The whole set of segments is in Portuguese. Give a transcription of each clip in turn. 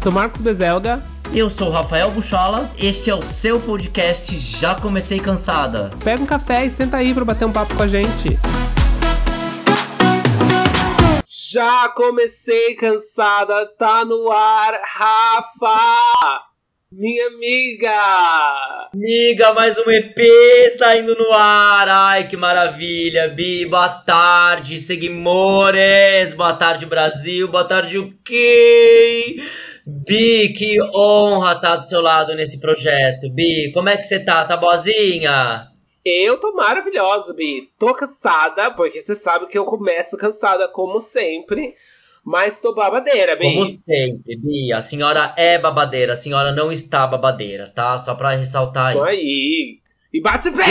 Eu sou Marcos Bezelga. Eu sou o Rafael Buchola. Este é o seu podcast Já Comecei Cansada. Pega um café e senta aí para bater um papo com a gente. Já comecei cansada, tá no ar, Rafa! Minha amiga! Amiga, mais um EP saindo no ar. Ai, que maravilha, Bi. Boa tarde, seguimores. Boa tarde, Brasil. Boa tarde, o quê? Bi, que honra estar do seu lado nesse projeto. Bi, como é que você tá? Tá boazinha? Eu tô maravilhosa, Bi. Tô cansada, porque você sabe que eu começo cansada como sempre. Mas tô babadeira, Bi. Como sempre, Bi. A senhora é babadeira, a senhora não está babadeira, tá? Só pra ressaltar isso. Isso aí. E bate bem!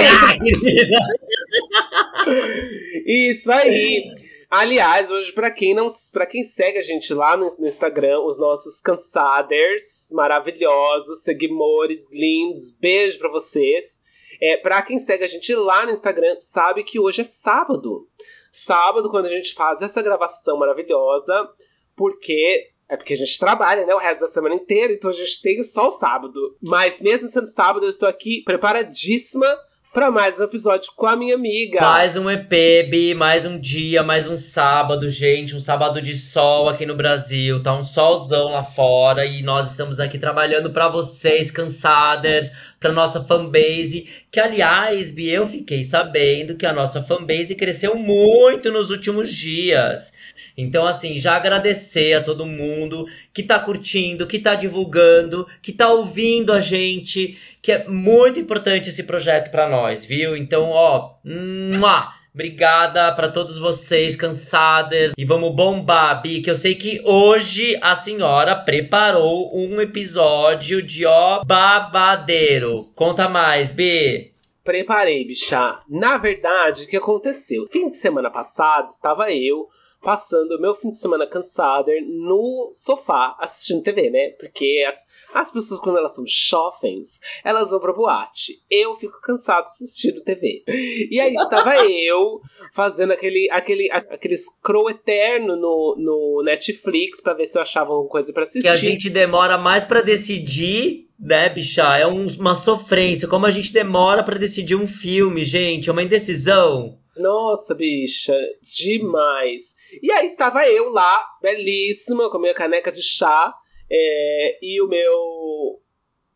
isso aí. Aliás, hoje, para quem não, para quem segue a gente lá no, no, Instagram, os nossos cansaders maravilhosos, seguimores lindos, beijo para vocês. É, para quem segue a gente lá no Instagram, sabe que hoje é sábado. Sábado, quando a gente faz essa gravação maravilhosa, porque é porque a gente trabalha, né, o resto da semana inteira, então a gente tem só o sábado. Mas mesmo sendo sábado, eu estou aqui preparadíssima para mais um episódio com a minha amiga. Mais um EP, Bi, mais um dia, mais um sábado, gente. Um sábado de sol aqui no Brasil. Tá um solzão lá fora e nós estamos aqui trabalhando para vocês, cansadas, pra nossa fanbase. Que, aliás, Bi, eu fiquei sabendo que a nossa fanbase cresceu muito nos últimos dias. Então, assim, já agradecer a todo mundo que tá curtindo, que tá divulgando, que tá ouvindo a gente, que é muito importante esse projeto para nós, viu? Então, ó, mua, obrigada para todos vocês cansadas e vamos bombar, Bi, que eu sei que hoje a senhora preparou um episódio de ó babadeiro. Conta mais, Bi. Preparei, bicha. Na verdade, o que aconteceu? Fim de semana passado, estava eu passando o meu fim de semana cansada no sofá assistindo TV, né? Porque as, as pessoas, quando elas são jovens, elas vão pra boate. Eu fico cansado assistindo TV. E aí estava eu fazendo aquele, aquele, aquele scroll eterno no, no Netflix para ver se eu achava alguma coisa para assistir. Que a gente demora mais para decidir né, bicha? É um, uma sofrência. Como a gente demora para decidir um filme, gente. É uma indecisão. Nossa, bicha, demais. E aí estava eu lá, belíssima, com a minha caneca de chá é, e o meu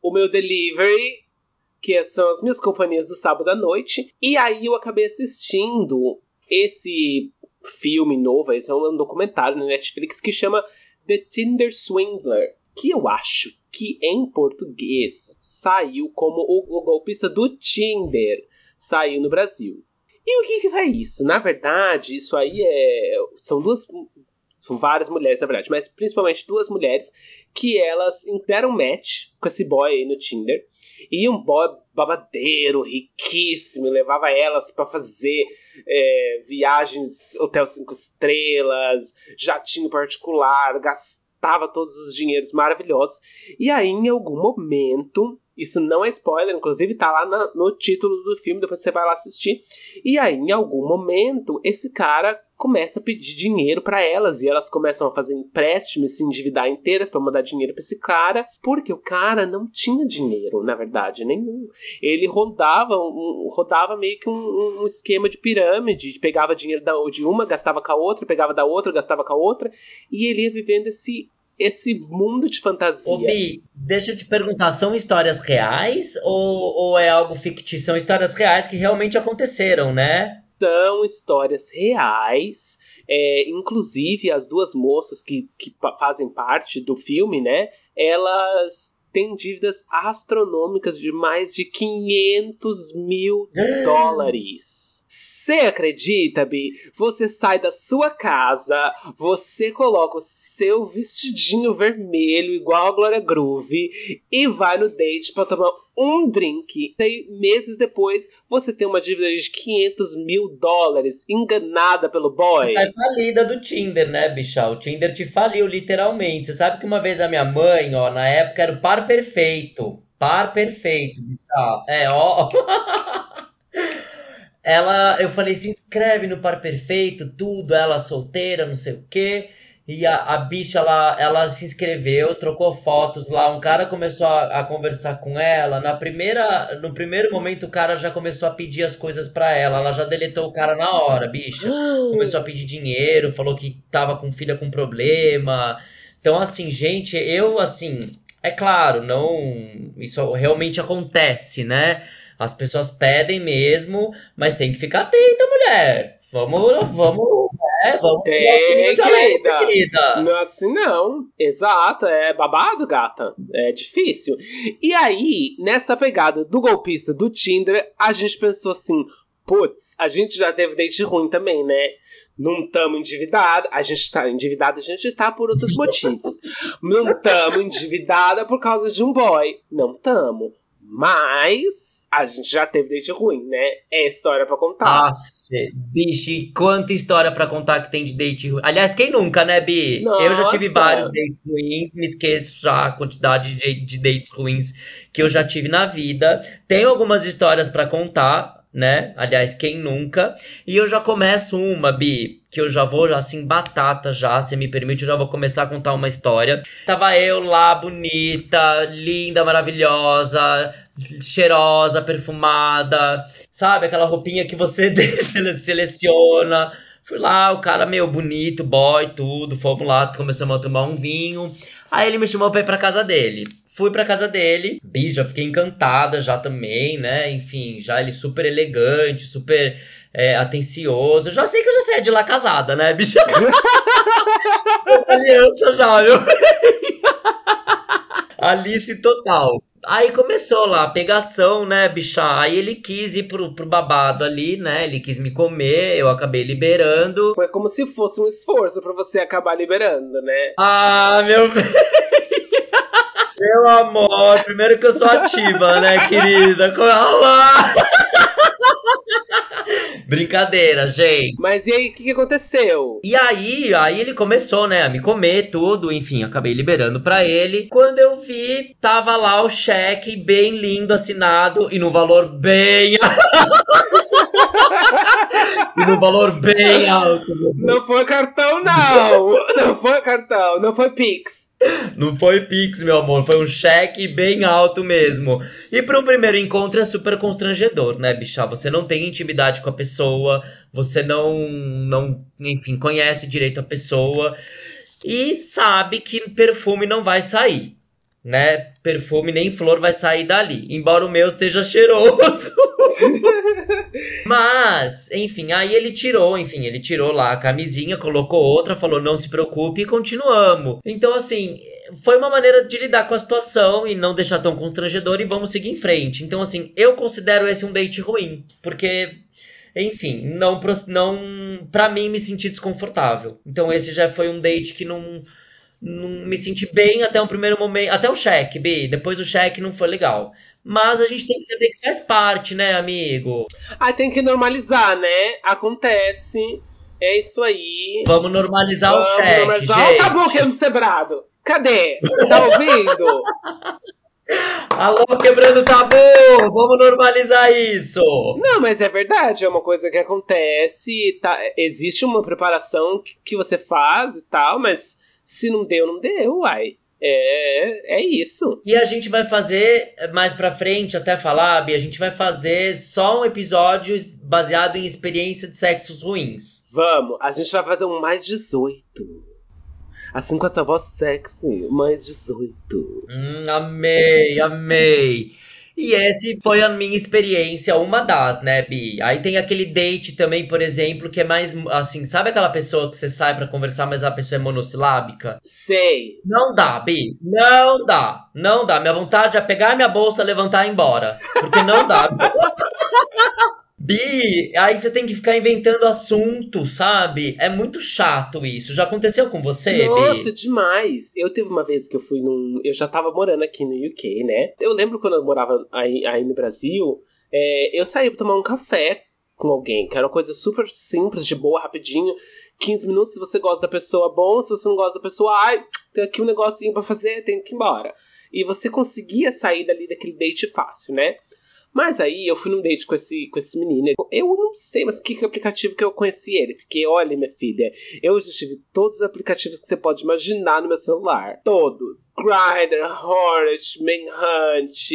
o meu delivery, que são as minhas companhias do sábado à noite. E aí eu acabei assistindo esse filme novo, esse é um documentário na Netflix que chama The Tinder Swindler, que eu acho que em português saiu como o, o golpista do Tinder, saiu no Brasil. E o que, que é isso? Na verdade, isso aí é. São duas. São várias mulheres, na verdade, mas principalmente duas mulheres que elas deram match com esse boy aí no Tinder. E um boy babadeiro, riquíssimo, levava elas para fazer é, viagens, hotel cinco estrelas, jatinho particular, gastava todos os dinheiros maravilhosos. E aí, em algum momento, isso não é spoiler, inclusive tá lá na, no título do filme, depois você vai lá assistir. E aí, em algum momento, esse cara começa a pedir dinheiro para elas e elas começam a fazer empréstimos, se endividar inteiras para mandar dinheiro para esse cara, porque o cara não tinha dinheiro, na verdade, nenhum. Ele rodava, um, rodava meio que um, um esquema de pirâmide, pegava dinheiro da, de uma, gastava com a outra, pegava da outra, gastava com a outra, e ele ia vivendo esse esse mundo de fantasia. Ô, Bi, deixa eu te perguntar, são histórias reais ou, ou é algo fictício? São histórias reais que realmente aconteceram, né? São histórias reais. É, inclusive, as duas moças que, que fazem parte do filme, né? Elas têm dívidas astronômicas de mais de 500 mil dólares. Você acredita, Bi? Você sai da sua casa, você coloca o seu vestidinho vermelho, igual a Glória Groove, e vai no date para tomar um drink. E meses depois, você tem uma dívida de 500 mil dólares, enganada pelo boy. Você sai falida do Tinder, né, bicha? O Tinder te faliu, literalmente. Você sabe que uma vez a minha mãe, ó, na época era o par perfeito. Par perfeito, bicha. É, ó. ela, eu falei, se inscreve no par perfeito, tudo, ela solteira, não sei o quê. E a, a bicha, ela, ela se inscreveu, trocou fotos lá. Um cara começou a, a, conversar com ela. Na primeira, no primeiro momento, o cara já começou a pedir as coisas para ela. Ela já deletou o cara na hora, bicha. Começou a pedir dinheiro, falou que tava com filha com problema. Então, assim, gente, eu, assim, é claro, não. Isso realmente acontece, né? As pessoas pedem mesmo, mas tem que ficar atenta, mulher. Vamos, vamos, é, vamos. Tem, querida. querida. Não é assim, não. Exato, é babado, gata. É difícil. E aí, nessa pegada do golpista do Tinder, a gente pensou assim: putz, a gente já teve date ruim também, né? Não tamo endividado. A gente tá endividado, a gente tá por outros motivos. Não tamo endividada por causa de um boy. Não tamo. Mas a gente já teve date ruim, né? É história para contar. Ah, bicho, quanta história para contar que tem de date ruim. Aliás, quem nunca, né, Bi? Nossa. Eu já tive vários dates ruins, me esqueço já a quantidade de, de dates ruins que eu já tive na vida. Tenho algumas histórias para contar, né? Aliás, quem nunca? E eu já começo uma, Bi, que eu já vou assim batata já, se me permite, eu já vou começar a contar uma história. Tava eu lá bonita, linda, maravilhosa, cheirosa, perfumada, sabe? Aquela roupinha que você seleciona. Fui lá, o cara meio bonito, boy, tudo, fomos lá, começamos a tomar um vinho. Aí ele me chamou pra ir pra casa dele. Fui pra casa dele, bi, já fiquei encantada já também, né? Enfim, já ele super elegante, super é, atencioso. Já sei que eu já de lá casada, né, bicha? Aliança já, viu? Alice total. Aí começou lá a pegação, né, bicha? Aí ele quis ir pro, pro babado ali, né? Ele quis me comer, eu acabei liberando. Foi como se fosse um esforço para você acabar liberando, né? Ah, meu bem. Meu amor, primeiro que eu sou ativa, né, querida? Olá! Brincadeira, gente. Mas e aí, o que, que, aconteceu? E aí, aí ele começou, né, a me comer tudo, enfim, acabei liberando para ele. Quando eu vi, tava lá o cheque bem lindo, assinado e no valor bem e no valor bem alto. Não foi cartão, não! Não foi cartão, não foi Pix. Não foi Pix, meu amor, foi um cheque bem alto mesmo. E para um primeiro encontro é super constrangedor, né, bicha? Você não tem intimidade com a pessoa, você não, não, enfim, conhece direito a pessoa e sabe que perfume não vai sair, né? Perfume nem flor vai sair dali, embora o meu esteja cheiroso. Mas, enfim, aí ele tirou, enfim, ele tirou lá a camisinha, colocou outra, falou não se preocupe e continuamos. Então, assim, foi uma maneira de lidar com a situação e não deixar tão constrangedor e vamos seguir em frente. Então, assim, eu considero esse um date ruim, porque enfim, não não para mim me senti desconfortável. Então esse já foi um date que não não me senti bem até o primeiro momento, até o cheque, B, depois o cheque não foi legal. Mas a gente tem que saber que faz parte, né, amigo? Ah, tem que normalizar, né? Acontece. É isso aí. Vamos normalizar Vamos o cheque, normalizar. gente. Olha o tabu quebrando cebrado. Cadê? Tá ouvindo? Alô, quebrando tabu! Vamos normalizar isso! Não, mas é verdade, é uma coisa que acontece. Tá, existe uma preparação que você faz e tal, mas se não deu, não deu, uai. É, é isso. E a gente vai fazer mais pra frente, até falar, Bi, a gente vai fazer só um episódio baseado em experiência de sexos ruins. Vamos, a gente vai fazer um mais 18. Assim com essa voz sexy, mais 18. Hum, amei, amei. E esse foi a minha experiência, uma das, né, Bi? Aí tem aquele date também, por exemplo, que é mais assim, sabe aquela pessoa que você sai para conversar, mas a pessoa é monossilábica? Sei. Não dá, Bi. Não dá. Não dá. Minha vontade é pegar minha bolsa, levantar e ir embora. Porque não dá. Bi, aí você tem que ficar inventando assunto, sabe? É muito chato isso. Já aconteceu com você, Nossa, Bi? Demais. Eu teve uma vez que eu fui num. Eu já tava morando aqui no UK, né? Eu lembro quando eu morava aí, aí no Brasil, é, eu saí pra tomar um café com alguém, que era uma coisa super simples, de boa, rapidinho. 15 minutos, se você gosta da pessoa, bom. Se você não gosta da pessoa, ai, tem aqui um negocinho para fazer, tem que ir embora. E você conseguia sair dali daquele date fácil, né? Mas aí eu fui num date com esse, com esse menino. Eu não sei, mas que, aplicativo que eu conheci ele? Porque, olha, minha filha, eu já tive todos os aplicativos que você pode imaginar no meu celular. Todos. Grindr, Hornet, Manhunt,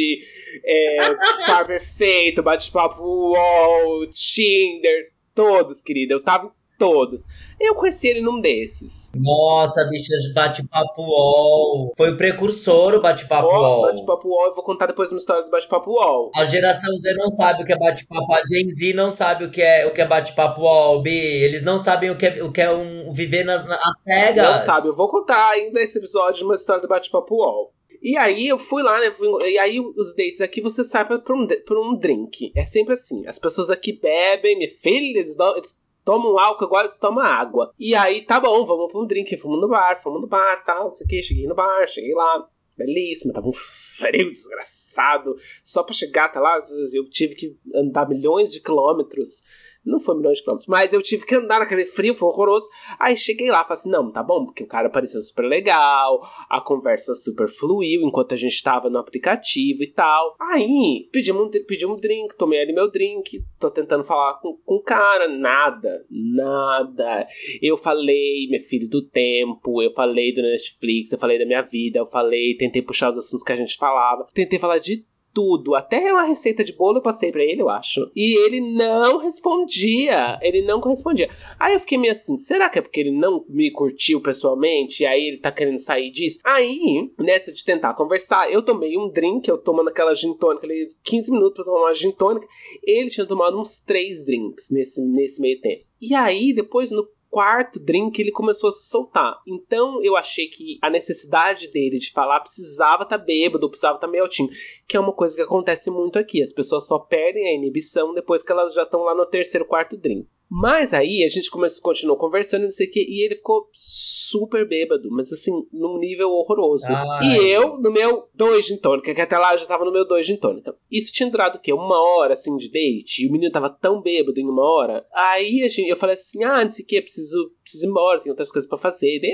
é, Par Perfeito, Bate-Papo Wall, Tinder. Todos, querida. Eu tava todos. Eu conheci ele num desses. Nossa, bicha, bate-papo UOL. Foi o precursor o bate-papo Ó, UOL. Bate-papo UOL, eu vou contar depois uma história do bate-papo UOL. A geração Z não sabe o que é bate-papo, a Gen Z não sabe o que é, o que é bate-papo UOL, Bi. Eles não sabem o que é, o que é um viver nas, nas cegas. Não sabe, eu vou contar ainda esse episódio uma história do bate-papo UOL. E aí eu fui lá, né? e aí os dates aqui você sai pra, pra um, pra um drink. É sempre assim. As pessoas aqui bebem, filha, eles, dão- eles tomam álcool, agora eles tomam água. E aí, tá bom, vamos pra um drink. Fomos no bar, fomos no bar, tal, não sei o que. Cheguei no bar, cheguei lá. Belíssima, tava um frio desgraçado. Só pra chegar até lá, eu tive que andar milhões de quilômetros. Não foi milhões de quilômetros, mas eu tive que andar naquele frio, foi horroroso. Aí cheguei lá, falei assim: não, tá bom, porque o cara pareceu super legal, a conversa super fluiu enquanto a gente tava no aplicativo e tal. Aí pedimos um, pedimos um drink, tomei ali meu drink, tô tentando falar com, com o cara, nada, nada. Eu falei, meu filho, do tempo, eu falei do Netflix, eu falei da minha vida, eu falei, tentei puxar os assuntos que a gente falava, tentei falar de tudo, até uma receita de bolo eu passei pra ele, eu acho. E ele não respondia, ele não correspondia. Aí eu fiquei meio assim, será que é porque ele não me curtiu pessoalmente e aí ele tá querendo sair disso? Aí, nessa de tentar conversar, eu tomei um drink, eu tomando aquela gin tônica, ali, 15 minutos pra tomar uma gin tônica, ele tinha tomado uns três drinks nesse, nesse meio tempo. E aí, depois no quarto drink ele começou a se soltar. Então eu achei que a necessidade dele de falar precisava estar tá bêbado, precisava estar tá meio altinho. Que é uma coisa que acontece muito aqui. As pessoas só perdem a inibição depois que elas já estão lá no terceiro, quarto drink. Mas aí a gente começou, continuou conversando, não sei o que, e ele ficou super bêbado, mas assim, num nível horroroso. Ai. E eu, no meu dois gin tônica, que até lá eu já tava no meu dois gin tônica. Isso tinha durado o quê? Uma hora, assim, de date, e o menino tava tão bêbado em uma hora. Aí a gente, eu falei assim, ah, não sei o que, preciso, preciso ir embora, tem outras coisas pra fazer. Daí,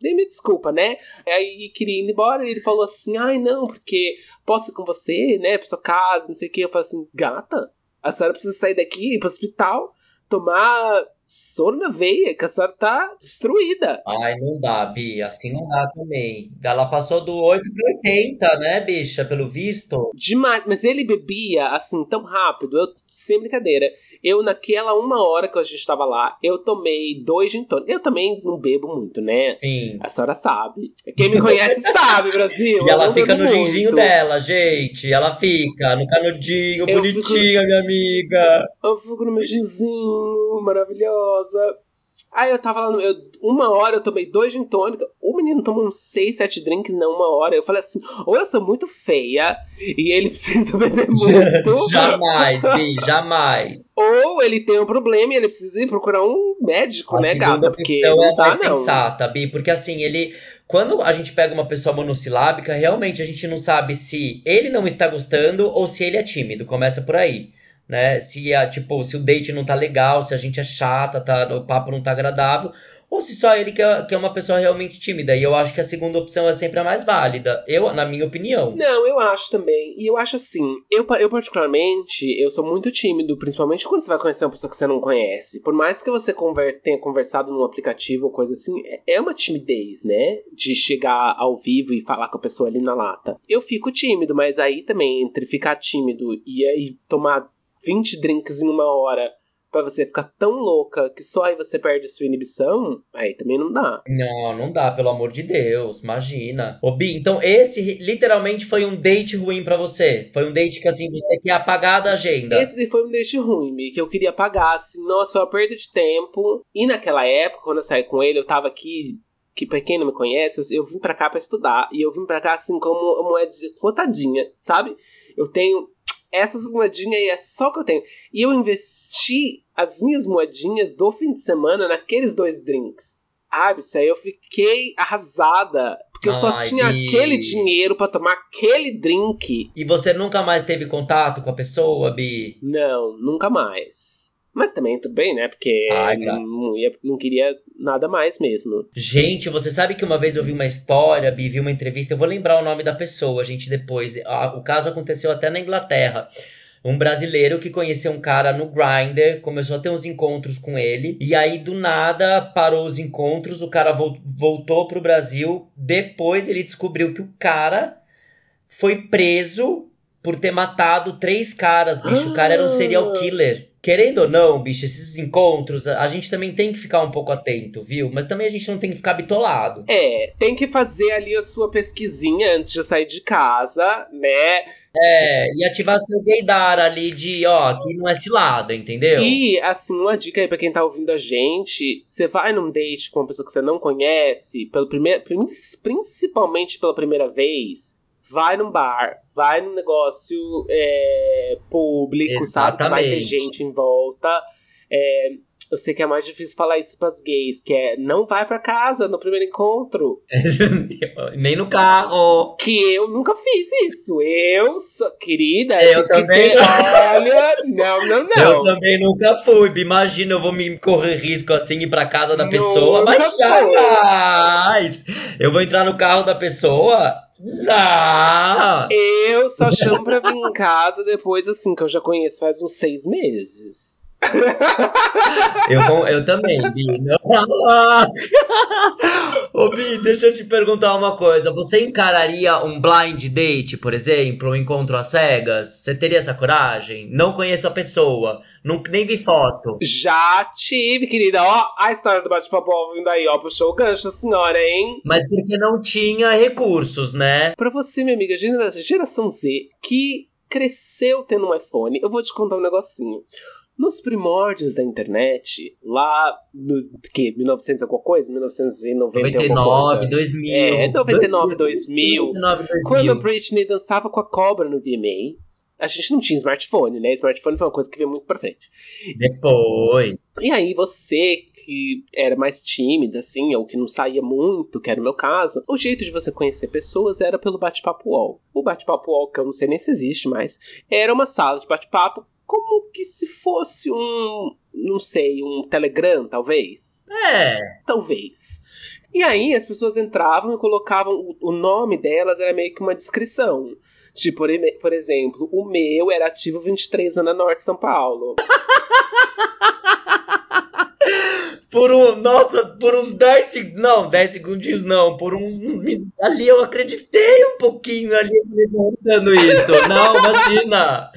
Dei me desculpa, né? Aí queria ir embora e ele falou assim: ai não, porque posso ir com você, né? Pra sua casa, não sei o que. Eu falei assim: gata, a senhora precisa sair daqui, ir pro hospital, tomar soro na veia, que a senhora tá destruída. Ai, não dá, Bi, assim não dá também. Ela passou do 8 para 80, né, bicha, pelo visto? Demais, mas ele bebia assim tão rápido, eu, sem brincadeira. Eu, naquela uma hora que a gente tava lá, eu tomei dois gin tônicos. Eu também não bebo muito, né? Sim. A senhora sabe. Quem me conhece sabe, Brasil. E ela fica no muito. ginginho dela, gente. Ela fica no canudinho, Eu bonitinha, minha amiga. Eu fico no meu ginzinho, maravilhosa. Aí eu tava lá, no, eu, uma hora eu tomei dois gin tônica, o menino tomou uns seis, sete drinks na uma hora. Eu falei assim, ou eu sou muito feia e ele precisa beber muito, jamais, Bi, jamais. ou ele tem um problema e ele precisa ir procurar um médico, A né, gata? Porque não é dá, mais não. sensata, Bi, porque assim, ele. Quando a gente pega uma pessoa monossilábica, realmente a gente não sabe se ele não está gostando ou se ele é tímido. Começa por aí. Né? Se, a, tipo, se o date não tá legal, se a gente é chata, tá, o papo não tá agradável, ou se só ele que é, que é uma pessoa realmente tímida. E eu acho que a segunda opção é sempre a mais válida. Eu, na minha opinião. Não, eu acho também. E eu acho assim, eu, eu particularmente, eu sou muito tímido, principalmente quando você vai conhecer uma pessoa que você não conhece. Por mais que você conver- tenha conversado num aplicativo ou coisa assim, é- é uma timidez, né? De chegar ao vivo e falar com a pessoa ali na lata. Eu fico tímido, mas aí também, entre ficar tímido e aí tomar 20 drinks em uma hora pra você ficar tão louca que só aí você perde a sua inibição, aí também não dá. Não, não dá, pelo amor de Deus, imagina. Ô, Bi, então esse literalmente foi um date ruim pra você? Foi um date que, assim, você quer apagar da agenda? Esse foi um date ruim, Mi, que eu queria pagar, assim, nossa, foi uma perda de tempo. E naquela época, quando eu saí com ele, eu tava aqui, que pra quem não me conhece, eu, eu vim pra cá pra estudar. E eu vim pra cá, assim, como uma moedinha rotadinha, sabe? Eu tenho essas moedinhas e é só que eu tenho. E eu investi as minhas moedinhas do fim de semana naqueles dois drinks. Ah, isso aí eu fiquei arrasada. Porque eu só Ai, tinha Bi. aquele dinheiro pra tomar aquele drink. E você nunca mais teve contato com a pessoa, Bi? Não, nunca mais. Mas também tudo bem, né? Porque Ai, não, ia- não queria nada mais mesmo. Gente, você sabe que uma vez eu vi uma história, Bi, vi uma entrevista, eu vou lembrar o nome da pessoa, gente, depois. Ah, O caso aconteceu até na Inglaterra. Um brasileiro que conheceu um cara no Grindr, começou a ter uns encontros com ele, e aí do nada parou os encontros, o cara vol voltou pro Brasil. Depois ele descobriu que o cara foi preso por ter matado três caras, bicho. O cara era um serial Ah. killer. Querendo ou não, bicho, esses encontros, a gente também tem que ficar um pouco atento, viu? Mas também a gente não tem que ficar bitolado. É, tem que fazer ali a sua pesquisinha antes de sair de casa, né? É, e ativar seu gaydar ali de, ó, aqui não é cilada, entendeu? E, assim, uma dica aí pra quem tá ouvindo a gente: você vai num date com uma pessoa que você não conhece, pelo primeiro, prin- principalmente pela primeira vez, vai num bar, vai num negócio é, público, sabe? Que vai ter Exatamente. gente em volta. É, eu sei que é mais difícil falar isso pras gays, que é não vai pra casa no primeiro encontro. Nem no carro. Que eu nunca fiz isso. Eu, sou, querida, Eu também ter-. Olha, não, não, não. Eu também nunca fui. Imagina, eu vou me correr risco assim ir pra casa da Nunca pessoa, mas foi. jamais. Eu vou entrar no carro da pessoa? Eu só chamo pra vir em casa depois, assim, que eu já conheço faz uns seis meses. Eu, eu também, Bi. Não. Ô, Bi, deixa eu te perguntar uma coisa. Você encararia um blind date, por exemplo, um encontro às cegas? Você teria essa coragem? Não conheço a pessoa, não, nem vi foto. Já tive, querida. Ó, a história do bate-papo vindo aí, ó. Puxou o gancho, a senhora, hein? Mas porque não tinha recursos, né? Pra você, minha amiga, gera- geração Z, que cresceu tendo um iPhone, eu vou te contar um negocinho. Nos primórdios da internet, lá no que, 1900 alguma coisa? 1990 alguma 99, coisa? 2000. É, 99, 2000. 99, 2000. Quando a Britney dançava com a cobra no VMA, a gente não tinha smartphone, né? Smartphone foi uma coisa que veio muito pra frente. Depois. E aí você que era mais tímida, assim, ou que não saía muito, que era o meu caso, o jeito de você conhecer pessoas era pelo bate-papo UOL. O bate-papo UOL, que eu não sei nem se existe mais, era uma sala de bate-papo como que se fosse um, não sei, um Telegram, talvez. É. Talvez. E aí as pessoas entravam e colocavam o, o nome delas era meio que uma descrição. Tipo, por, exemplo, o meu era ativo 23 Zona Norte São Paulo. Por um. Nossa, por uns 10 segundos. Não, 10 segundinhos não. Por uns. Ali eu acreditei um pouquinho ali dando isso. Não, imagina.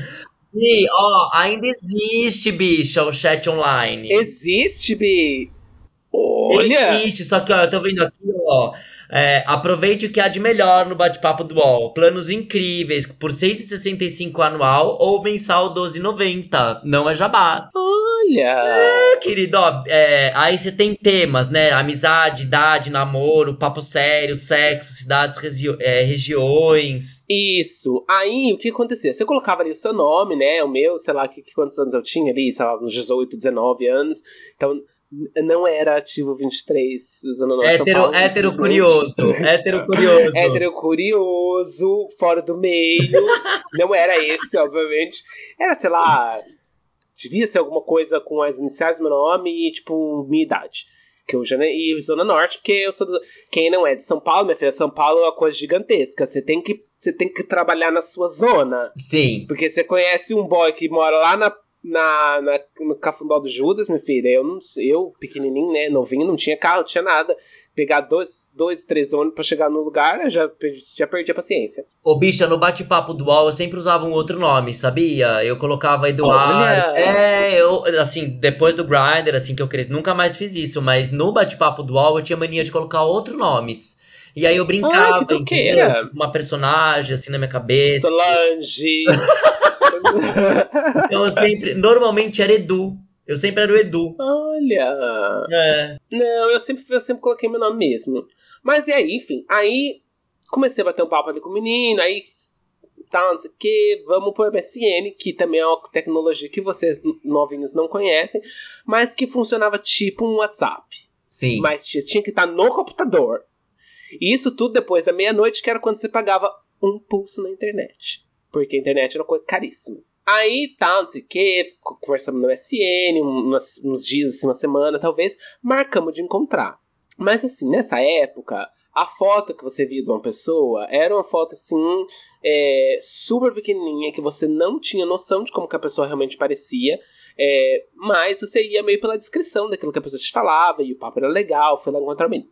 E, ó, ainda existe, bicha, o chat online. Existe, Bi? Ele Olha! existe, só que ó, eu tô vendo aqui, ó. É, aproveite o que há de melhor no bate-papo do UOL. Planos incríveis por R$ 6,65 anual ou mensal 12,90. Não é jabá. Olha! É, querido, ó, é, aí você tem temas, né? Amizade, idade, namoro, papo sério, sexo, cidades, é, regiões. Isso. Aí, o que acontecia? Você colocava ali o seu nome, né? O meu, sei lá, que, que- quantos anos eu tinha ali, sei lá, uns 18, 19 anos. Então, não era ativo 23, Zona Norte, São Hétero, Paulo, hétero curioso. Hétero curioso. Hétero curioso, fora do meio. não era esse, obviamente. Era, sei lá, devia ser alguma coisa com as iniciais do meu nome e, tipo, minha idade. Que eu já, e Zona Norte, porque eu sou do, Quem não é de São Paulo, minha filha, São Paulo é uma coisa gigantesca. Você tem que, você tem que trabalhar na sua zona. Sim. Porque você conhece um boy que mora lá na, na, na- no Cafundó do Judas, minha filha. Eu, não, eu, pequenininho, né, novinho, não tinha carro, não tinha nada. Pegar dois, dois três ônibus pra chegar no lugar, eu já, perdi- já perdi a paciência. Ô, bicha, no bate-papo do UOL eu sempre usava um outro nome, sabia? Eu colocava Eduardo. Olha! É, eu, assim, depois do Grindr, assim, que eu cresci, nunca mais fiz isso, mas no bate-papo do UOL eu tinha mania de colocar outros nomes. E aí eu brincava, Ai, que entendeu? Tipo, uma personagem, assim, na minha cabeça. Solange. Então eu sempre, normalmente era Edu. Eu sempre era o Edu. Olha. É. Não, eu sempre, eu sempre coloquei meu nome mesmo. Mas e aí, enfim, aí comecei a bater um papo ali com o menino, aí tá, não sei o que, vamos pro MSN, que também é uma tecnologia que vocês novinhos não conhecem, mas que funcionava tipo um WhatsApp. Sim. Mas tinha tinha que estar no computador. E isso tudo depois da meia-noite, que era quando você pagava um pulso na internet. Porque a internet era uma coisa caríssima. Aí, tá, não sei o que, conversamos no MSN, umas- uns dias, assim, uma semana, talvez, marcamos de encontrar. Mas assim, nessa época, a foto que você via de uma pessoa era uma foto assim, é, super pequenininha, que você não tinha noção de como que a pessoa realmente parecia. É, mas você ia meio pela descrição daquilo que a pessoa te falava, e o papo era legal, foi lá encontrar o menino.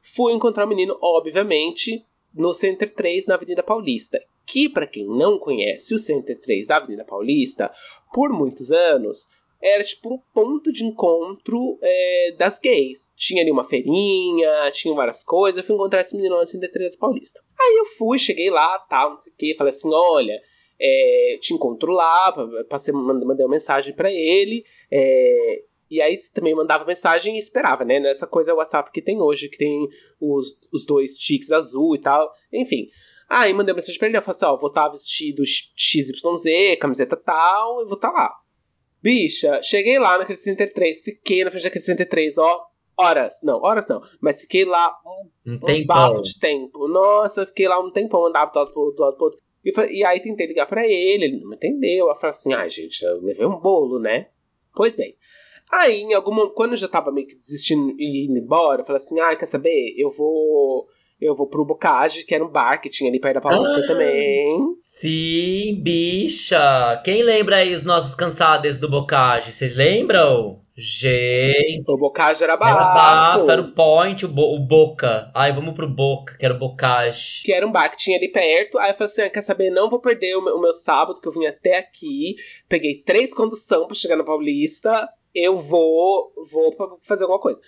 Fui encontrar o menino, obviamente, no Center 3, na Avenida Paulista. Que, para quem não conhece o Center 3 da Avenida Paulista, por muitos anos, era tipo um ponto de encontro é, das gays. Tinha ali uma feirinha, tinha várias coisas. Eu fui encontrar esse menino no Center 3 Paulista. Aí eu fui, cheguei lá, tal, não sei o que, falei assim: olha, é, te encontro lá, passei, mandei uma mensagem para ele. É, e aí você também mandava mensagem e esperava, né? Nessa coisa WhatsApp que tem hoje, que tem os, os dois tiques azul e tal. Enfim. Aí mandei uma mensagem pra ele, eu falei assim, ó, vou estar tá vestido XYZ, camiseta tal, e vou estar tá lá. Bicha, cheguei lá naquele Center 3, fiquei na frente daquele Center 3, ó, horas. Não, horas não. Mas fiquei lá um, um, um bafo de tempo. Nossa, fiquei lá um tempão, andava do lado pro, do lado pro outro. E, e, aí tentei ligar para ele, ele não me entendeu. Eu falei assim, ah, gente, eu levei um bolo, né? Pois bem. Aí, em alguma. Quando eu já tava meio que desistindo e indo embora, eu falei assim: ah, quer saber? Eu vou. Eu vou pro Bocage, que era um bar que tinha ali perto da Paulista ah, também. Sim, bicha! Quem lembra aí os nossos cansados do Bocage? Vocês lembram? Gente. O Bocage era bafo. Era bafo, era o Point, o, Bo o Boca. Aí vamos pro Boca, que era o Bocage. Que era um bar que tinha ali perto. Aí eu falei assim: ah, quer saber? Não vou perder o meu, o meu sábado, que eu vim até aqui. Peguei três condução pra chegar na Paulista eu vou, vou fazer alguma coisa.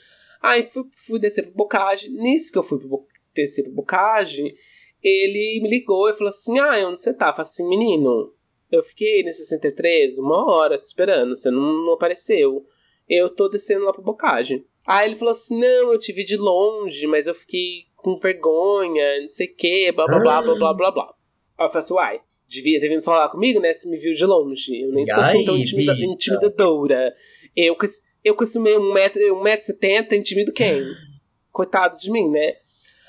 Aí fui, fui descer pro Bocage. Nisso que eu fui pro, descer pro Bocage, ele me ligou e falou assim: Ah, onde você tá? Eu falei assim, menino, eu fiquei nesse 63 uma hora te esperando, você não, não apareceu. Eu tô descendo lá pro Bocage. Aí ele falou assim: Não, eu te vi de longe, mas eu fiquei com vergonha, não sei o que, blá blá blá blá blá blá blá. Aí eu falei assim: Uai, devia ter vindo falar comigo, né? Se me viu de longe. Eu nem sou assim tão intimida intimidadora. Eu, eu com esse meio 1,70m intimido quem? Coitado de mim, né?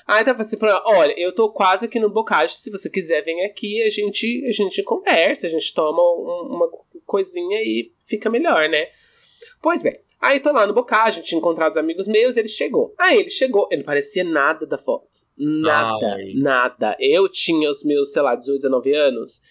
Aí tava assim, olha, eu tô quase aqui no Bocage, se você quiser, vem aqui, a gente, a gente conversa, a gente toma um, uma coisinha e fica melhor, né? Pois bem, aí tô lá no Bocage, tinha encontrado os amigos meus, ele chegou. Aí ele chegou, ele não parecia nada da foto. Nada, Ai. nada. Eu tinha os meus, sei lá, 18, 19 anos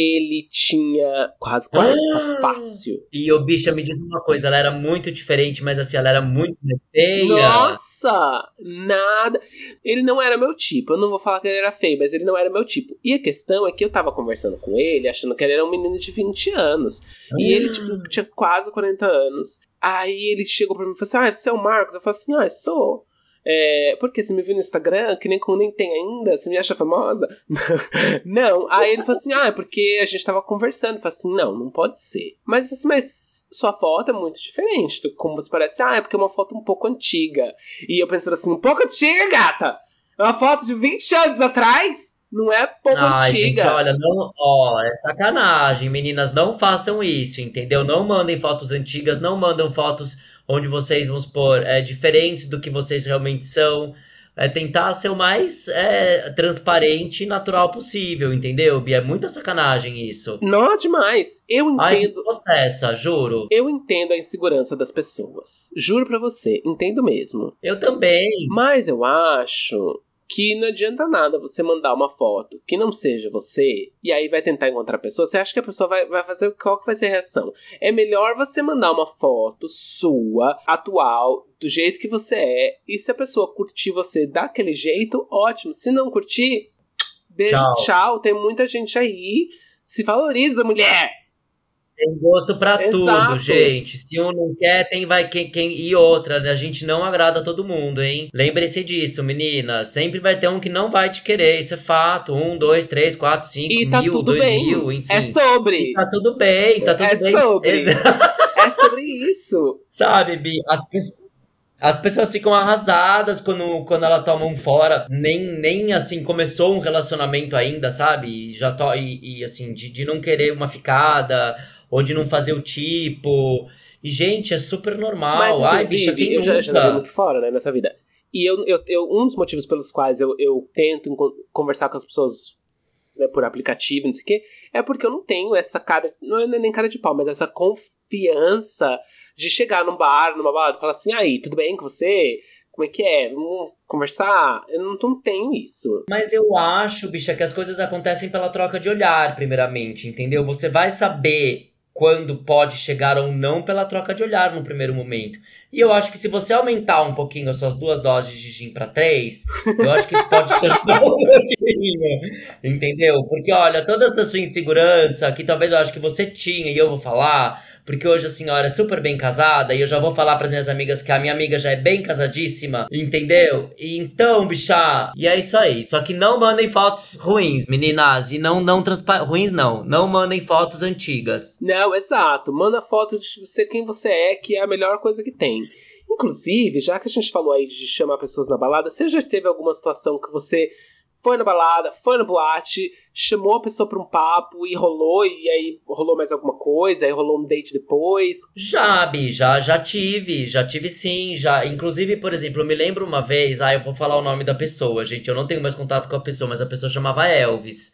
ele tinha quase 40 ah, fácil. E o bicha me diz uma coisa, ela era muito diferente, mas assim, ela era muito feia. Nossa, nada. Ele não era meu tipo. Eu não vou falar que ele era feio, mas ele não era meu tipo. E a questão é que eu tava conversando com ele, achando que ele era um menino de 20 anos. Ah. E ele, tipo, tinha quase 40 anos. Aí ele chegou pra mim e falou assim: Ah, você é o Marcos? Eu falei assim: Ah, sou. É, porque você me viu no Instagram, que nem como nem tem ainda, você me acha famosa? não. Aí ele falou assim: ah, é porque a gente tava conversando. Eu falei assim: não, não pode ser. Mas eu falei assim, mas sua foto é muito diferente do como você parece. Ah, é porque é uma foto um pouco antiga. E eu pensando assim: um pouco antiga, gata? É uma foto de 20 anos atrás? Não é pouco Ai, antiga. gente, olha, não, ó, é sacanagem. Meninas, não façam isso, entendeu? Não mandem fotos antigas, não mandam fotos onde vocês, vamos supor, é, diferentes do que vocês realmente são. É tentar ser o mais é, transparente e natural possível, entendeu, Bia? É muita sacanagem isso. Não, demais. Eu entendo. Ai, processa, juro. Eu entendo a insegurança das pessoas. Juro para você, entendo mesmo. Eu também. Mas eu acho que não adianta nada você mandar uma foto que não seja você e aí vai tentar encontrar a pessoa. Você acha que a pessoa vai, vai fazer qual que vai ser a reação? É melhor você mandar uma foto sua, atual, do jeito que você é, e se a pessoa curtir você daquele jeito, ótimo. Se não curtir, beijo, tchau. tchau. Tem muita gente aí. Se valoriza, mulher! Tem gosto para tudo, gente. Se um não quer, tem vai quem, quem e outra. A gente não agrada todo mundo, hein? Lembre-se disso, menina. Sempre vai ter um que não vai te querer. Isso é fato. Um, dois, três, quatro, cinco, e tá mil, tudo dois bem. mil, enfim. É sobre. E tá tudo bem, tá tudo é bem. Sobre. é sobre isso. Sabe, Bi? As pessoas as pessoas ficam arrasadas quando, quando elas tomam fora. Nem, nem assim, começou um relacionamento ainda, sabe? E já to, e, e assim, de, de não querer uma ficada ou de não fazer o tipo. E, gente, é super normal. Mas, Ai, bicha, quem eu já, já muito fora, né, nessa vida. E eu, eu, eu, um dos motivos pelos quais eu, eu tento conversar com as pessoas né, por aplicativo, não sei o quê, é porque eu não tenho essa cara, não é nem cara de pau, mas essa confiança de chegar num bar, numa balada, e falar assim, aí, tudo bem com você? como é que é? Vamos conversar? Eu não, não tenho isso. Mas eu acho, bicha, que as coisas acontecem pela troca de olhar, primeiramente, entendeu? Você vai saber quando pode chegar ou não pela troca de olhar no primeiro momento. E eu acho que se você aumentar um pouquinho as suas duas doses de gin para três, eu acho que isso pode te ajudar um pouquinho. Entendeu? Porque olha, toda essa sua insegurança, que talvez eu acho que você tinha e eu vou falar, porque hoje a senhora é super bem casada e eu já vou falar para as minhas amigas que a minha amiga já é bem casadíssima, entendeu? Então, bicha, e é isso aí. Só que não mandem fotos ruins, meninas, e não não ruins não, não mandem fotos antigas. Não, exato. Manda foto de você quem você é, que é a melhor coisa que tem. Inclusive, já que a gente falou aí de chamar pessoas na balada, você já teve alguma situação que você foi na balada, foi na boate, chamou a pessoa pra um papo e rolou, e aí rolou mais alguma coisa, aí rolou um date depois. Já, Bi, já, já tive, já tive sim, já. Inclusive, por exemplo, eu me lembro uma vez, ah, eu vou falar o nome da pessoa, gente, eu não tenho mais contato com a pessoa, mas a pessoa chamava Elvis.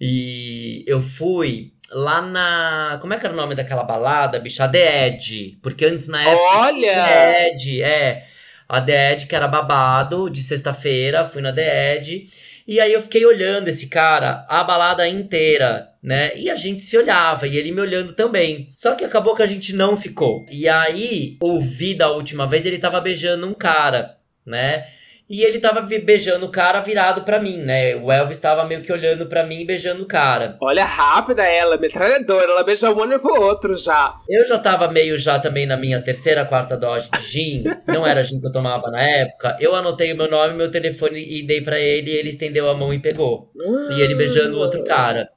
E eu fui lá na. Como é que era o nome daquela balada, bicha? A The Edge. Porque antes na época. Olha! The Edge, é. A The Edge, que era babado, de sexta-feira, fui na The Edge. E aí eu fiquei olhando esse cara a balada inteira, né? E a gente se olhava e ele me olhando também. Só que acabou que a gente não ficou. E aí, ouvi da última vez, ele tava beijando um cara, né? E ele tava beijando o cara virado para mim, né? O Elvis tava meio que olhando para mim e beijando o cara. Olha, rápida ela, metralhadora, ela beija um olho pro outro já. Eu já tava meio já também na minha terceira, quarta dose de gin. Não era gin que eu tomava na época. Eu anotei o meu nome, meu telefone e dei para ele e ele estendeu a mão e pegou. E ele beijando o outro cara.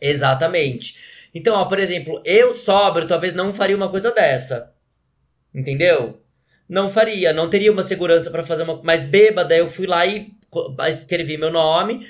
Exatamente. Então, ó, por exemplo, eu sóbrio talvez não faria uma coisa dessa. Entendeu? Não faria, não teria uma segurança para fazer uma. Mas bêbada, eu fui lá e escrevi meu nome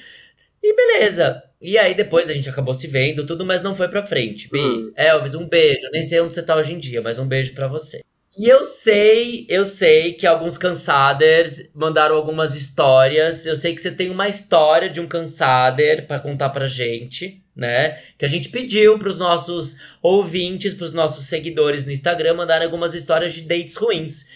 e beleza. E aí depois a gente acabou se vendo, tudo, mas não foi pra frente. Hum. Elvis, um beijo. Eu nem sei onde você tá hoje em dia, mas um beijo para você. E eu sei, eu sei que alguns cansaders mandaram algumas histórias. Eu sei que você tem uma história de um cansader para contar pra gente, né? Que a gente pediu pros nossos ouvintes, pros nossos seguidores no Instagram mandarem algumas histórias de dates ruins.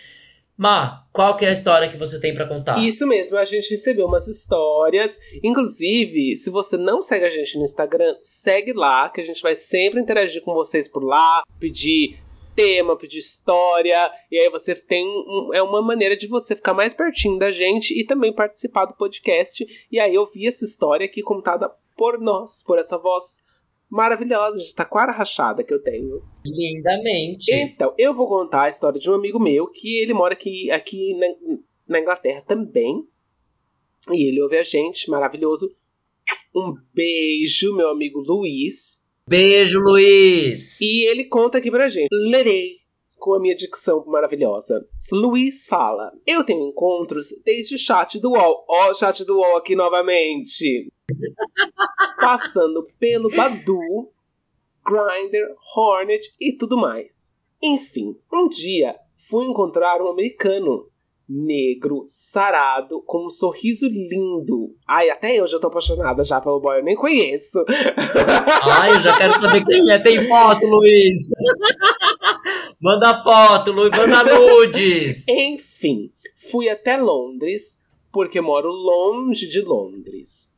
Ma, qual que é a história que você tem para contar? Isso mesmo, a gente recebeu umas histórias. Inclusive, se você não segue a gente no Instagram, segue lá, que a gente vai sempre interagir com vocês por lá, pedir tema, pedir história, e aí você tem um, é uma maneira de você ficar mais pertinho da gente e também participar do podcast. E aí eu vi essa história aqui contada por nós, por essa voz maravilhosa de taquara rachada que eu tenho. Lindamente. Então, eu vou contar a história de um amigo meu que ele mora aqui, aqui na, na Inglaterra também. E ele ouve a gente, maravilhoso. Um beijo, meu amigo Luiz. Beijo, Luiz! E ele conta aqui pra gente. Lerei com a minha dicção maravilhosa. Luiz fala: Eu tenho encontros desde o chat do UOL. Ó, o chat do UOL aqui novamente. Passando pelo Badu, Grindr, Hornet e tudo mais. Enfim, um dia fui encontrar um americano negro, sarado, com um sorriso lindo. Ai, até eu já tô apaixonada já pelo boy, eu nem conheço. Ai, eu já quero saber quem é. Tem foto, Luiz. manda foto, Luiz, manda nudes. Enfim, fui até Londres, porque moro longe de Londres.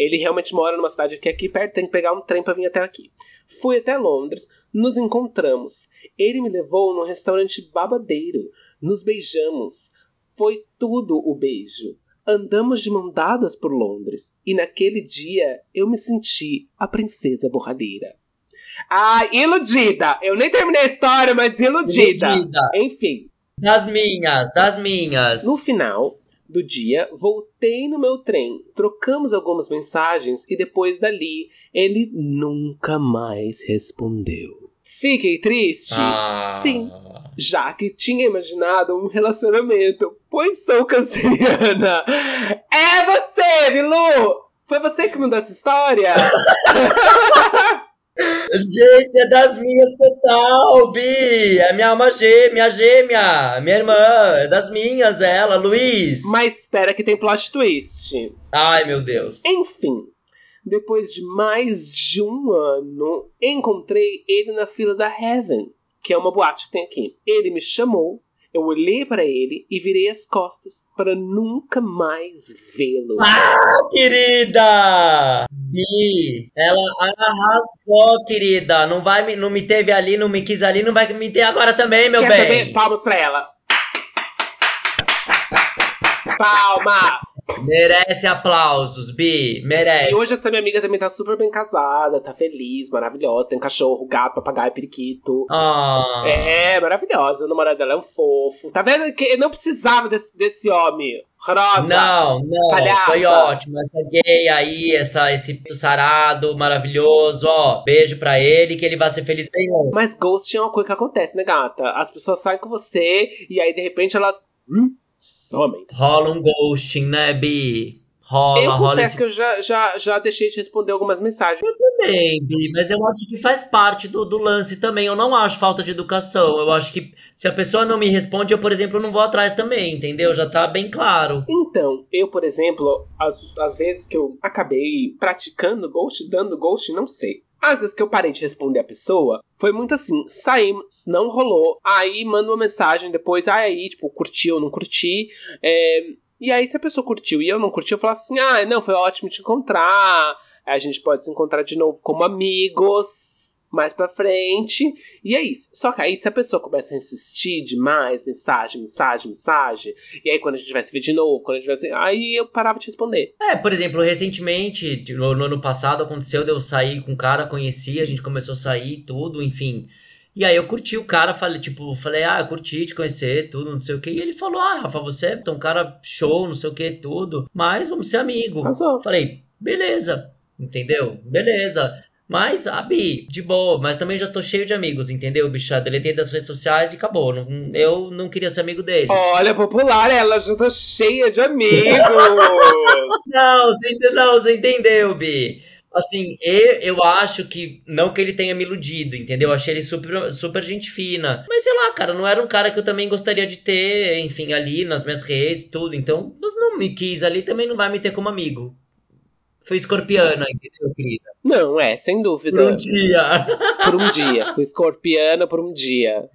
Ele realmente mora numa cidade que é aqui perto, tem que pegar um trem pra vir até aqui. Fui até Londres, nos encontramos. Ele me levou num restaurante babadeiro. Nos beijamos. Foi tudo o beijo. Andamos de mão dadas por Londres e naquele dia eu me senti a princesa borradeira. Ah, iludida! Eu nem terminei a história, mas iludida. iludida. Enfim. Das minhas, das minhas. No final do dia, voltei no meu trem, trocamos algumas mensagens e depois dali ele nunca mais respondeu. Fiquei triste? Ah. Sim, já que tinha imaginado um relacionamento, pois sou canceriana. É você, Milu! Foi você que mandou essa história? Gente, é das minhas total, Bi! É minha alma gêmea, gêmea, minha irmã, é das minhas, ela, Luiz. Mas espera que tem plot twist. Ai, meu Deus. Enfim, depois de mais de um ano, encontrei ele na fila da Heaven, que é uma boate que tem aqui. Ele me chamou Eu olhei para ele e virei as costas para nunca mais vê-lo. Ah, querida! Bi, ela arrasou, querida. Não vai me, não me teve ali, não me quis ali, não vai me ter agora também, meu Quer bem. saber? Palmas pra ela. Palmas! Merece aplausos, Bi, merece. E hoje essa minha amiga também tá super bem casada, tá feliz, maravilhosa. Tem cachorro, gato, papagaio, periquito. Ah. É, maravilhosa. O namorado dela é um fofo. Tá vendo que eu não precisava desse, desse homem. Rosa. Não, não, Palhaça. foi ótimo. Essa gay aí, essa, esse pinto sarado, maravilhoso, ó. Beijo pra ele, que ele vai ser feliz bem longe. Mas ghost é uma coisa que acontece, né, gata? As pessoas saem com você e aí de repente elas hum, somem. Rola um ghosting, né, Bi? Rola, eu rola confesso esse que eu já, já, já deixei de responder algumas mensagens. também, Bi, mas eu acho que faz parte do, do lance também. Eu não acho falta de educação. Eu acho que se a pessoa não me responde, eu, por exemplo, não vou atrás também, entendeu? Já tá bem claro. Então, eu, por exemplo, as, as vezes que eu acabei praticando ghost, dando ghost, não sei. Às vezes que eu parei de responder a pessoa, foi muito assim, saímos, não rolou, aí manda uma mensagem depois, ah, aí, tipo, curti ou não curti, é, e aí se a pessoa curtiu e eu não curti, eu falo assim, ah, não, foi ótimo te encontrar, a gente pode se encontrar de novo como amigos, mais pra frente, e é isso. Só que aí se a pessoa começa a insistir demais, mensagem, mensagem, mensagem, e aí quando a gente vai se ver de novo, quando a gente vai se... aí eu parava de responder. É, por exemplo, recentemente, no, no ano passado, aconteceu de eu sair com um cara, conheci, a gente começou a sair, tudo, enfim. E aí eu curti o cara, falei, tipo, falei, ah, curti te conhecer, tudo, não sei o que. E ele falou, ah, Rafa, você é um cara show, não sei o que, tudo, mas vamos ser amigo. Arrasou. Falei, beleza, entendeu? Beleza. Mas, a Bi, de boa, mas também já tô cheio de amigos, entendeu, bicha? Deletei das redes sociais e acabou. Não- eu não queria ser amigo dele. Olha, popular, ela já tá cheia de amigos. Não, você, não, você entendeu, Bi. Assim, eu, eu acho que. Não que ele tenha me iludido, entendeu? Eu achei ele super, super gente fina. Mas sei lá, cara, não era um cara que eu também gostaria de ter, enfim, ali nas minhas redes, tudo. Então, não me quis ali, também não vai me ter como amigo. Fui escorpiana, entendeu, querida? Não, é, sem dúvida. Por um dia. Por um dia. Fui escorpiana por um dia.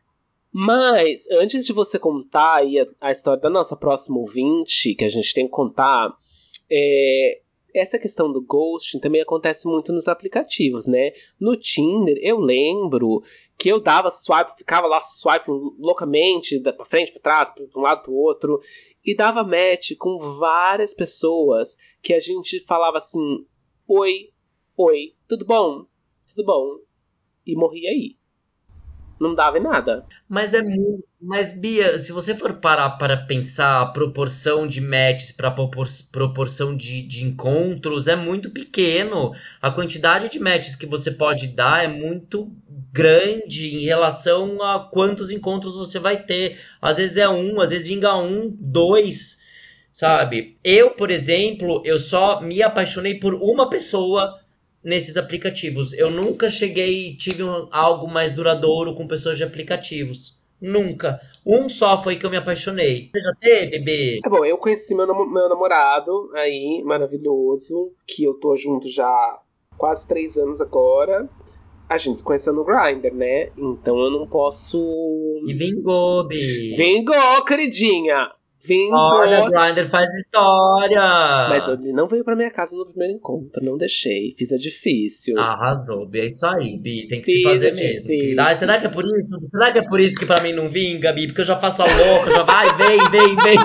Mas, antes de você contar a, a história da nossa próxima ouvinte, que a gente tem que contar, é, essa questão do ghosting também acontece muito nos aplicativos, né? No Tinder, eu lembro que eu dava swipe, ficava lá swipe loucamente, pra frente, pra trás, pra um lado, pro outro, e dava match com várias pessoas que a gente falava assim: Oi, oi, tudo bom? Tudo bom? E morria aí. Não dava em nada. Mas é muito. Mas, Bia, se você for parar para pensar a proporção de matches para propor proporção de, de encontros, é muito pequeno. A quantidade de matches que você pode dar é muito grande em relação a quantos encontros você vai ter. Às vezes é um, às vezes vinga um, dois, sabe? Eu, por exemplo, eu só me apaixonei por uma pessoa nesses aplicativos. Eu nunca cheguei, tive um- algo mais duradouro com pessoas de aplicativos. Nunca. Um só foi que eu me apaixonei. Você já teve, B? Tá bom, eu conheci meu, namo- meu namorado aí, maravilhoso, que eu tô junto já quase três anos agora. A gente se conheceu no Grindr, né? Então eu não posso. E vingou, B. Vingou, queridinha! Vingou! Olha, o Grindr faz história. Mas ele não veio pra minha casa no primeiro encontro, não deixei. Fiz a difícil. Arrasou, Bi. É isso aí, Bi. Tem que Fiz, se fazer gente, mesmo. Ai, será que é por isso? Será que é por isso que pra mim não vinga, Bi? Porque eu já faço a louca, já vai, vem, vem, vem.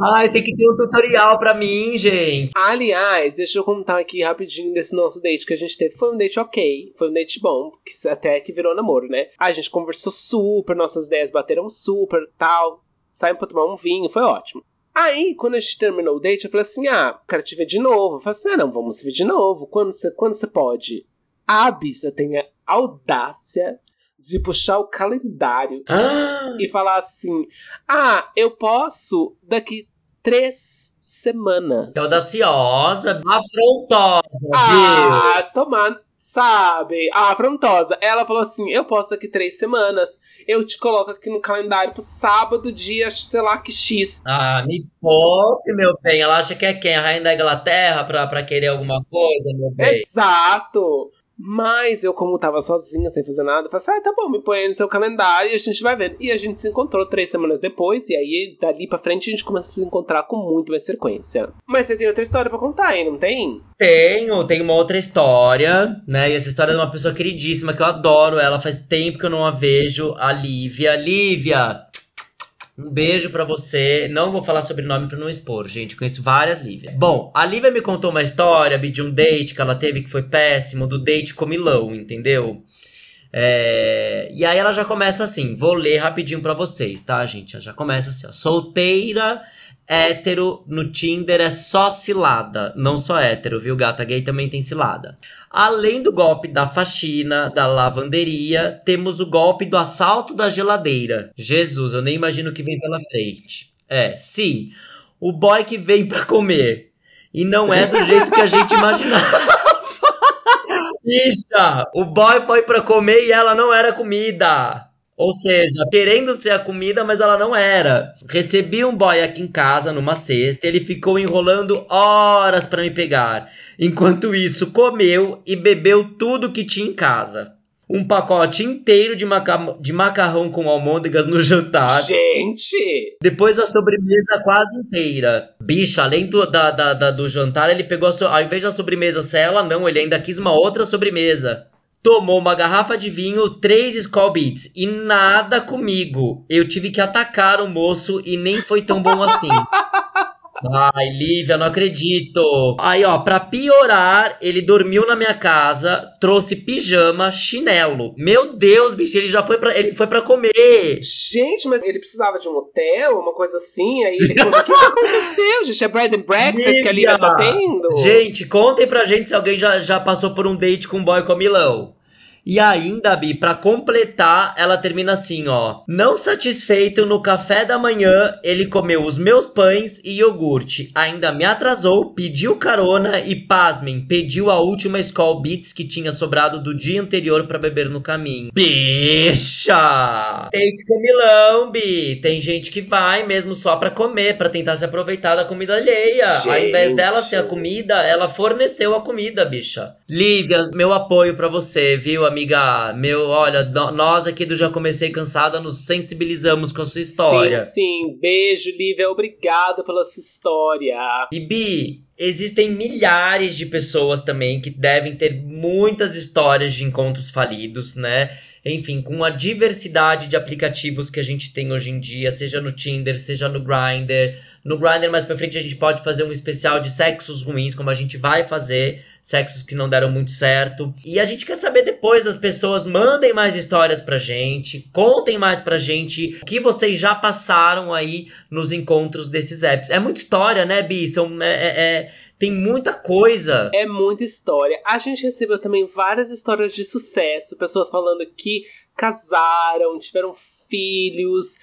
Ai, tem que ter um tutorial pra mim, gente. Aliás, deixa eu contar aqui rapidinho desse nosso date que a gente teve. Foi um date ok, foi um date bom, que até que virou namoro, né? A gente conversou super, nossas ideias bateram super, tal. Saímos pra tomar um vinho, foi ótimo. Aí, quando a gente terminou o date, eu falei assim: ah, quero te ver de novo. Eu falei assim: ah, não, vamos se ver de novo. Quando você, quando você pode? A bicha tem a audácia de puxar o calendário Ah, e falar assim: ah, eu posso daqui três semanas. é audaciosa, afrontosa, viu? Ah, tomar, sabe? A afrontosa. Ela falou assim: eu posso daqui três semanas. Eu te coloco aqui no calendário pro sábado, dia, sei lá que X. Ah, me poupe, meu bem. Ela acha que é quem? A rainha da Inglaterra pra, pra querer alguma coisa, meu bem? Exato! Mas eu, como tava sozinha, sem fazer nada, falei assim: ah, tá bom, me põe aí no seu calendário e a gente vai vendo. E a gente se encontrou três semanas depois, e aí dali pra frente a gente começa a se encontrar com muito mais frequência. Mas você tem outra história pra contar aí, não tem? Tenho, tem uma outra história, né? E essa história é de uma pessoa queridíssima que eu adoro ela, faz tempo que eu não a vejo, a Lívia. Lívia! Um beijo para você. Não vou falar sobre nome pra não expor, gente. Conheço várias Lívia. Bom, a Lívia me contou uma história de um date que ela teve que foi péssimo, do date com Milão, entendeu? É... E aí ela já começa assim, vou ler rapidinho para vocês, tá, gente? Ela já começa assim, ó. Solteira hétero no Tinder é só cilada. Não só hétero, viu? Gata gay também tem cilada. Além do golpe da faxina, da lavanderia, temos o golpe do assalto da geladeira. Jesus, eu nem imagino o que vem pela frente. É, sim. O boy que vem pra comer. E não é do jeito que a gente imaginava. Bicha, o boy foi pra comer e ela não era comida. Ou seja, querendo ser a comida, mas ela não era. Recebi um boy aqui em casa numa cesta, ele ficou enrolando horas para me pegar. Enquanto isso, comeu e bebeu tudo que tinha em casa. Um pacote inteiro de, maca de macarrão com almôndegas no jantar. Gente! Depois a sobremesa quase inteira. Bicha, além do, da, da, da do jantar, ele pegou, so ao invés da sobremesa ela, não, ele ainda quis uma outra sobremesa tomou uma garrafa de vinho, três Skull Beats e nada comigo. Eu tive que atacar o moço e nem foi tão bom assim. Ai, Lívia, não acredito. Aí, ó, pra piorar, ele dormiu na minha casa, trouxe pijama, chinelo. Meu Deus, bicho, ele já foi pra, ele foi para comer. Gente, mas ele precisava de um hotel, uma coisa assim, aí ele falou, o que aconteceu, gente? É bread and breakfast Lívia. que a Lívia tá tendo? Gente, contem pra gente se alguém já, já passou por um date com um boy com Milão. E ainda, Bi, para completar, ela termina assim, ó. Não satisfeito no café da manhã, ele comeu os meus pães e iogurte. Ainda me atrasou, pediu carona e, pasmem, pediu a última Skull Beats que tinha sobrado do dia anterior para beber no caminho. Bicha! Date comilão, Bi. Tem gente que vai mesmo só pra comer, para tentar se aproveitar da comida alheia. Gente. Ao invés dela ser a comida, ela forneceu a comida, bicha. Lívia, meu apoio para você, viu, amiga, meu, olha, nós aqui do Já Comecei Cansada nos sensibilizamos com a sua história. Sim, sim. Beijo, Lívia. Obrigado pela sua história. E Bi, existem milhares de pessoas também que devem ter muitas histórias de encontros falidos, né? Enfim, com a diversidade de aplicativos que a gente tem hoje em dia, seja no Tinder, seja no Grindr. No Grindr, mais pra frente, a gente pode fazer um especial de sexos ruins, como a gente vai fazer, sexos que não deram muito certo. E a gente quer saber depois das pessoas, mandem mais histórias pra gente, contem mais pra gente o que vocês já passaram aí nos encontros desses apps. É muita história, né, Bi? São, é, é, é tem muita coisa. É muita história. A gente recebeu também várias histórias de sucesso, pessoas falando que casaram, tiveram filhos,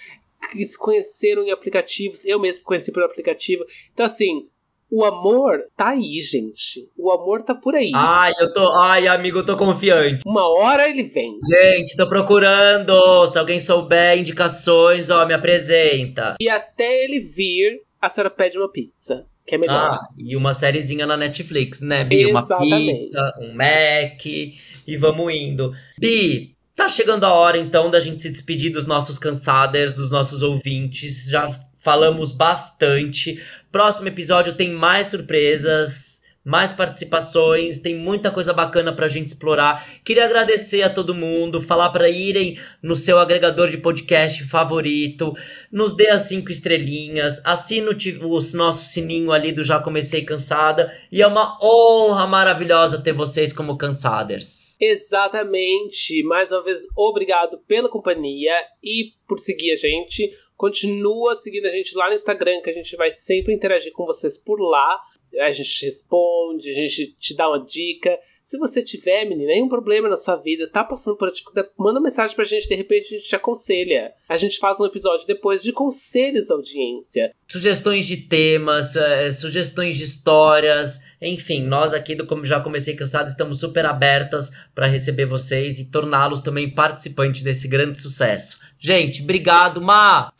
que se conheceram em aplicativos. Eu mesmo conheci por aplicativo. Então, assim, o amor tá aí, gente. O amor tá por aí. Ai, eu tô. Ai, amigo, eu tô confiante. Uma hora ele vem. Gente, tô procurando. Se alguém souber indicações, ó, me apresenta. E até ele vir, a senhora pede uma pizza que é melhor. Ah, e uma sériezinha na Netflix, né, Bi? Uma pizza, um Mac e vamos indo. Bi, tá chegando a hora então da gente se despedir dos nossos cansaders, dos nossos ouvintes. Já falamos bastante. Próximo episódio tem mais surpresas mais participações, tem muita coisa bacana pra gente explorar. Queria agradecer a todo mundo, falar para irem no seu agregador de podcast favorito, nos dê as cinco estrelinhas, assine o nosso sininho ali do Já Comecei Cansada, e é uma honra maravilhosa ter vocês como cansaders. Exatamente. Mais uma vez, obrigado pela companhia e por seguir a gente. Continua seguindo a gente lá no Instagram, que a gente vai sempre interagir com vocês por lá a gente responde, a gente te dá uma dica. Se você tiver, menina, nenhum problema na sua vida, tá passando por dificuldade, manda uma mensagem pra gente, de repente a gente te aconselha. A gente faz um episódio depois de conselhos da audiência. Sugestões de temas, é, sugestões de histórias, enfim, nós aqui do Como Já Comecei Cansado estamos super abertas para receber vocês e torná-los também participantes desse grande sucesso. Gente, obrigado, Ma!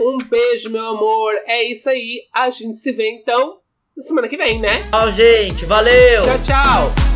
Um beijo, meu amor. É isso aí. A gente se vê então semana que vem, né? Tchau, gente. Valeu! Tchau, tchau!